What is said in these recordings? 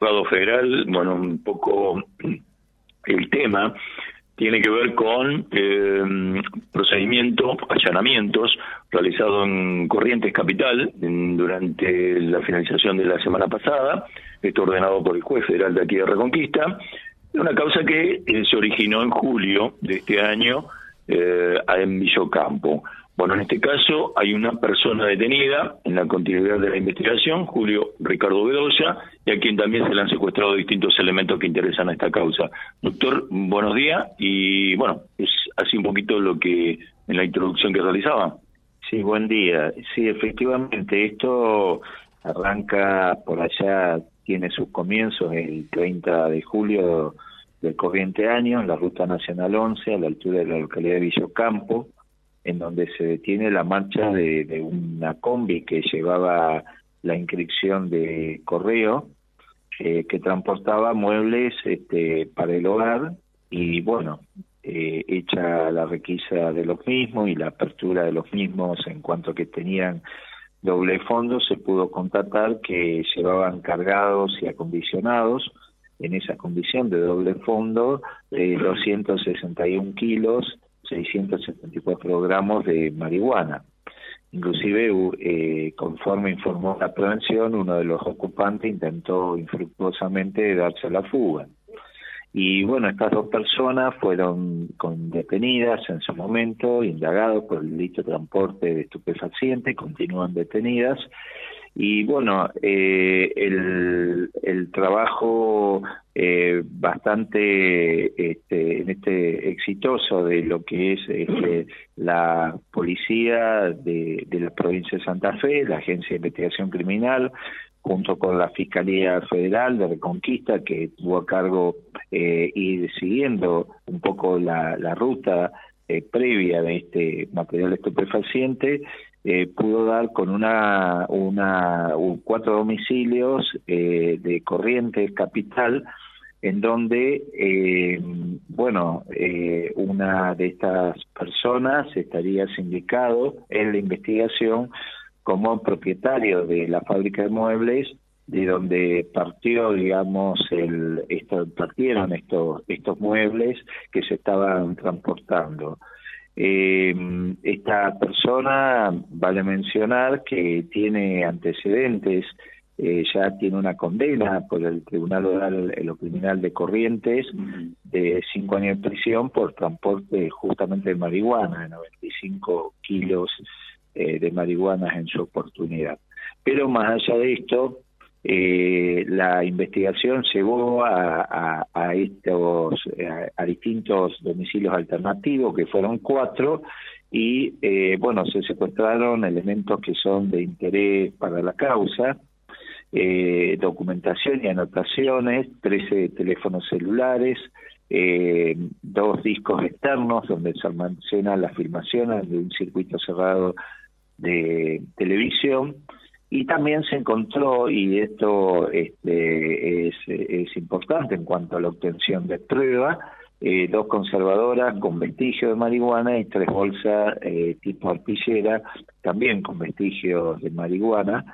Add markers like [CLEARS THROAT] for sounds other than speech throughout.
juzgado federal, bueno, un poco [CLEARS THROAT] el tema tiene que ver con eh, procedimiento, allanamientos realizados en Corrientes Capital durante la finalización de la semana pasada, esto ordenado por el juez federal de aquí de Reconquista, una causa que eh, se originó en julio de este año eh, en Villocampo. Bueno, en este caso hay una persona detenida en la continuidad de la investigación, Julio Ricardo Bedoya, y a quien también se le han secuestrado distintos elementos que interesan a esta causa. Doctor, buenos días, y bueno, es así un poquito lo que en la introducción que realizaba. Sí, buen día. Sí, efectivamente, esto arranca por allá, tiene sus comienzos el 30 de julio del corriente año en la Ruta Nacional 11 a la altura de la localidad de Villocampo en donde se detiene la marcha de, una combi que llevaba la inscripción de correo eh, que transportaba muebles este, para el hogar y bueno, eh, hecha la requisa de los mismos y la apertura de los mismos en cuanto que tenían doble fondo, se pudo constatar que llevaban cargados y acondicionados. En esa condición de doble fondo eh, 261 kilos 674 gramos de marihuana. Inclusive, eh, conforme informó la prevención, uno de los ocupantes intentó infructuosamente darse la fuga. Y bueno, estas dos personas fueron con detenidas en su momento, indagados por el delito de transporte de estupefacientes, continúan detenidas y bueno, eh, el, el, trabajo eh, bastante este, este exitoso de lo que es este, la policía de, de la provincia de Santa Fe, la Agencia de Investigación Criminal, junto con la Fiscalía Federal de Reconquista, que tuvo a cargo eh, ir siguiendo un poco la, la ruta eh, previa de este material estupefaciente, eh, pudo dar con una, una cuatro domicilios eh, de Corrientes Capital, en donde, eh, bueno, eh, una de estas personas estaría sindicado en la investigación como propietario de la fábrica de muebles de donde partió, digamos, el, partieron estos, estos muebles que se estaban transportando. Eh, esta persona, vale mencionar que tiene antecedentes, eh, ya tiene una condena por el Tribunal Oral en lo Criminal de Corrientes de cinco años de prisión por transporte justamente de marihuana, de 95 kilos eh, de marihuana en su oportunidad. Pero más allá de esto, eh, la investigación llevó a, a, estos a, distintos domicilios alternativos que fueron cuatro y eh, bueno se secuestraron elementos que son de interés para la causa eh, documentación y anotaciones 13 teléfonos celulares eh, dos discos externos donde se almacenan las filmaciones de un circuito cerrado de televisión y también se encontró, y esto este, es, importante en cuanto a la obtención de prueba, eh, dos conservadoras con vestigio de marihuana y tres bolsas eh, tipo arpillera, también con vestigios de marihuana.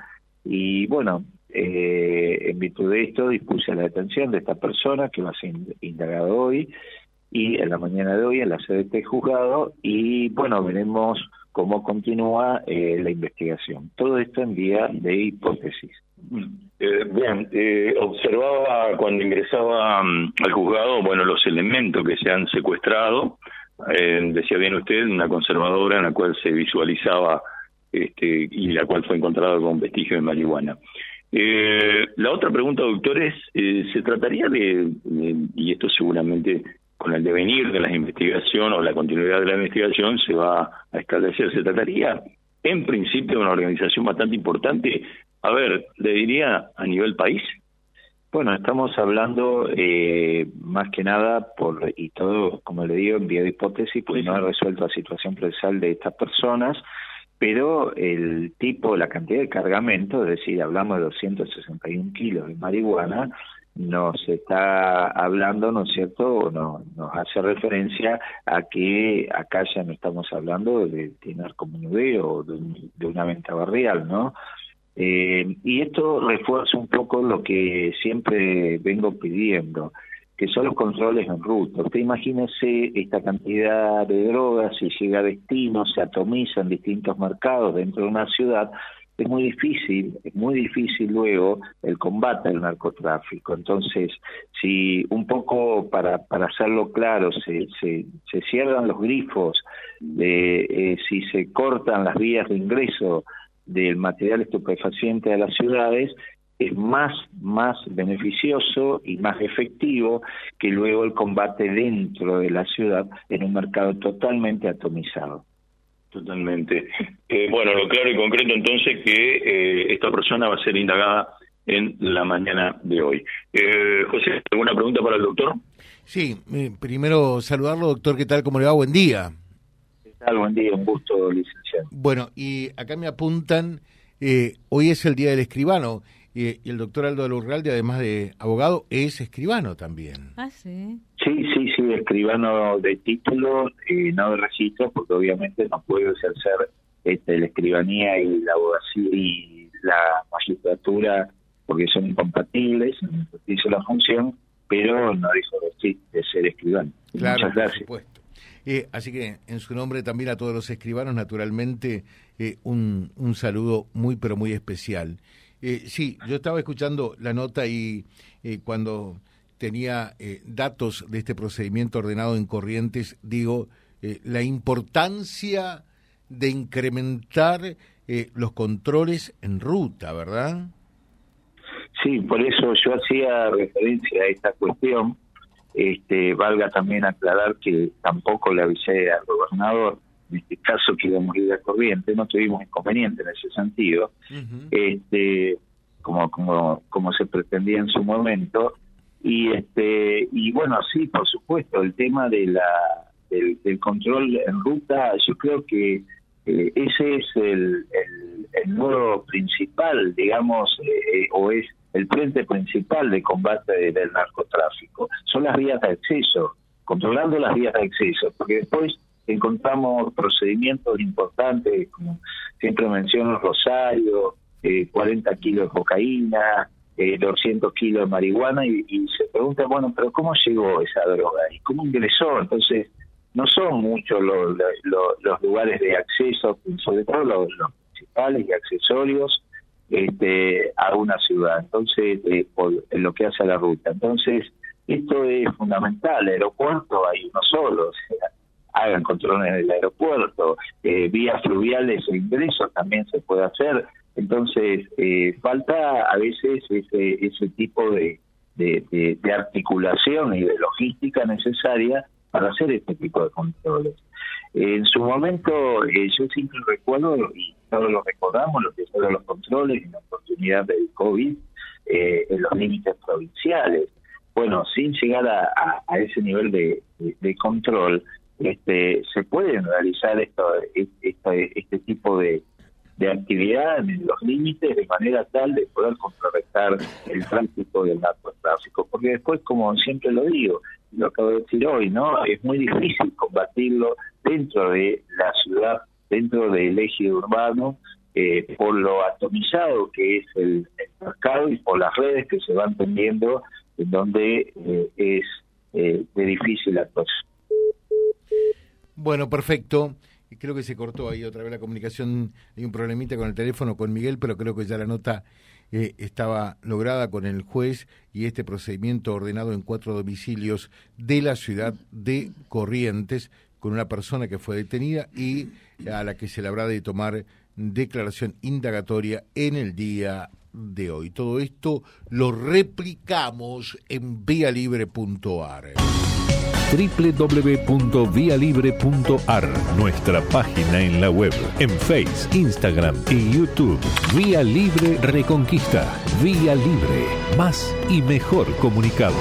Y bueno, eh, en virtud de esto dispuse la detención de esta persona que va a ser indagado hoy y en la mañana de hoy en la sede de juzgado y bueno, veremos cómo continúa eh, la investigación. Todo esto en vía de hipótesis. Eh, bien, eh, observaba cuando ingresaba mm, al juzgado, bueno, los elementos que se han secuestrado. decía bien usted, una conservadora en la cual se visualizaba este, y la cual fue encontrada con vestigio de marihuana. la otra pregunta, doctor, es, ¿se trataría de, y esto seguramente con el devenir de la investigación o la continuidad de la investigación se va a establecer. Se trataría, en principio, de una organización bastante importante. A ver, le diría a nivel país. Bueno, estamos hablando eh, más que nada por, y todo, como le digo, en vía de hipótesis, pues no ha resuelto la situación procesal de estas personas, pero el tipo, la cantidad de cargamento, es decir, hablamos de 261 kilos de marihuana, nos está hablando, ¿no es cierto?, no, nos hace referencia a que acá ya no estamos hablando de tener como o de, una venta barrial, ¿no? Eh, y esto refuerza un poco lo que siempre vengo pidiendo, que son los controles en ruta. Usted imagínese esta cantidad de drogas, si llega a destino, se atomiza en distintos mercados dentro de una ciudad, es muy difícil, es muy difícil luego el combate al narcotráfico. Entonces, si un poco para, para hacerlo claro, se, se, cierran los grifos, de, eh, si se cortan las vías de ingreso del material estupefaciente a las ciudades, es más, más beneficioso y más efectivo que luego el combate dentro de la ciudad en un mercado totalmente atomizado. Totalmente. Eh, bueno, lo claro y concreto entonces que eh, esta persona va a ser indagada en la mañana de hoy. Eh, José, ¿alguna pregunta para el doctor? Sí, primero saludarlo, doctor, ¿qué tal? ¿Cómo le va? Buen día. ¿Qué tal? Buen día, un gusto, licenciado. Bueno, y acá me apuntan, hoy es el Día del Escribano. Y, el doctor Aldo Alurralde, además de abogado, es escribano también. Ah, sí. Sí, sí, sí, escribano de título, eh, no de registro, porque obviamente no puedo ejercer este, la escribanía y la abogacía y la magistratura porque son incompatibles, hizo la función, pero no dijo de ser escribano. Claro, por supuesto. Eh, así que en su nombre también a todos los escribanos, naturalmente, eh, un, un saludo muy, pero muy especial. Eh, sí, yo estaba escuchando la nota y eh, cuando tenía eh, datos de este procedimiento ordenado en Corrientes, digo, la importancia de incrementar los controles en ruta, ¿verdad? Sí, por eso yo hacía referencia a esta cuestión. Este, valga también aclarar que tampoco le avisé al gobernador en este caso que íbamos a ir a corriente, no tuvimos inconveniente en ese sentido, este como, como, como se pretendía en su momento. Y este y bueno, sí, por supuesto, el tema de la del, control en ruta, yo creo que eh, ese es el, el, modo principal, digamos, eh, o es el frente principal de combate del narcotráfico. Son las vías de acceso, controlando las vías de acceso, porque después encontramos procedimientos importantes, como siempre menciono Rosario, eh, 40 kilos de cocaína, eh, 200 kilos de marihuana, y, se pregunta, bueno, pero ¿cómo llegó esa droga? ¿Y cómo ingresó? Entonces, no son muchos los, los, lugares de acceso, sobre todo los, principales y accesorios este, a una ciudad, entonces, eh, por, lo que hace a la ruta. Entonces, esto es fundamental, el aeropuerto hay uno solo, o sea, hagan controles en el aeropuerto, eh, vías fluviales de ingreso también se puede hacer. Entonces, eh, falta a veces ese, ese tipo de, de, articulación y de logística necesaria para hacer este tipo de controles. En su momento, eh, yo siempre recuerdo, y todos lo recordamos, lo que fueron los controles en la oportunidad del COVID, en los límites provinciales. Bueno, sin llegar a, ese nivel de control, este, se pueden realizar esto, este, este tipo de, actividad en los límites de manera tal de poder contrarrestar el tránsito del narcotráfico. Porque después, como siempre lo digo, lo acabo de decir hoy, ¿no? Es muy difícil combatirlo dentro de la ciudad, dentro del eje urbano, eh, por lo atomizado que es el, mercado y por las redes que se van tendiendo, en donde eh, es eh, de difícil actuación. Bueno, perfecto. Creo que se cortó ahí otra vez la comunicación. Hay un problemita con el teléfono con Miguel, pero creo que ya la nota eh, estaba lograda con el juez y este procedimiento ordenado en cuatro domicilios de la ciudad de Corrientes con una persona que fue detenida y a la que se le habrá de tomar declaración indagatoria en el día de hoy. Todo esto lo replicamos en vialibre.ar www.vialibre.ar, nuestra página en la web, en Face, Instagram y YouTube. Vía Libre Reconquista. Vía Libre. Más y mejor comunicados.